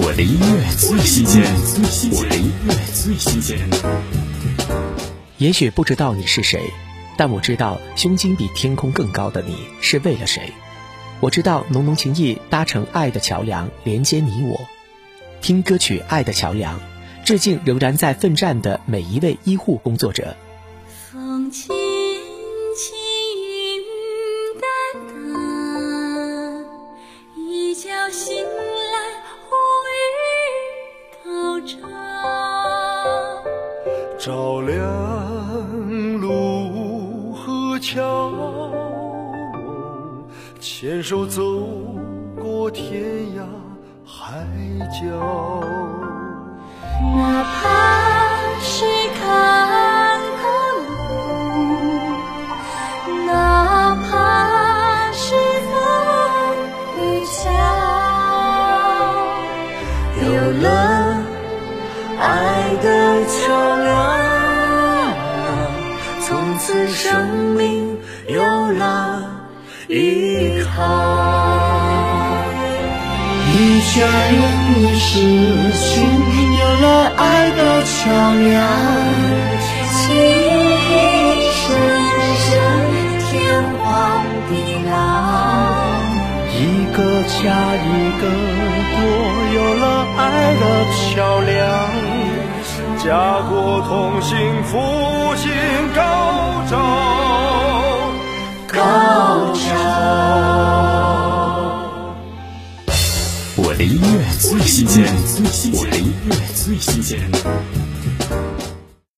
我的音乐最新鲜，我的音乐最新鲜。也许不知道你是谁，但我知道胸襟比天空更高的你是为了谁。我知道浓浓情意搭成爱的桥梁，连接你我。听歌曲《爱的桥梁》，致敬仍然在奋战的每一位医护工作者。风轻照，亮路和桥，牵手走过天涯海角。哪怕是坎坷路，哪怕是风雨桥，有了爱此生命有了依靠。一家人一世情，有了爱的桥梁，情深深，天荒地老。一个家一个国，有了爱的桥梁，家国同心，复兴我的音乐最新鲜，我的音乐最新鲜。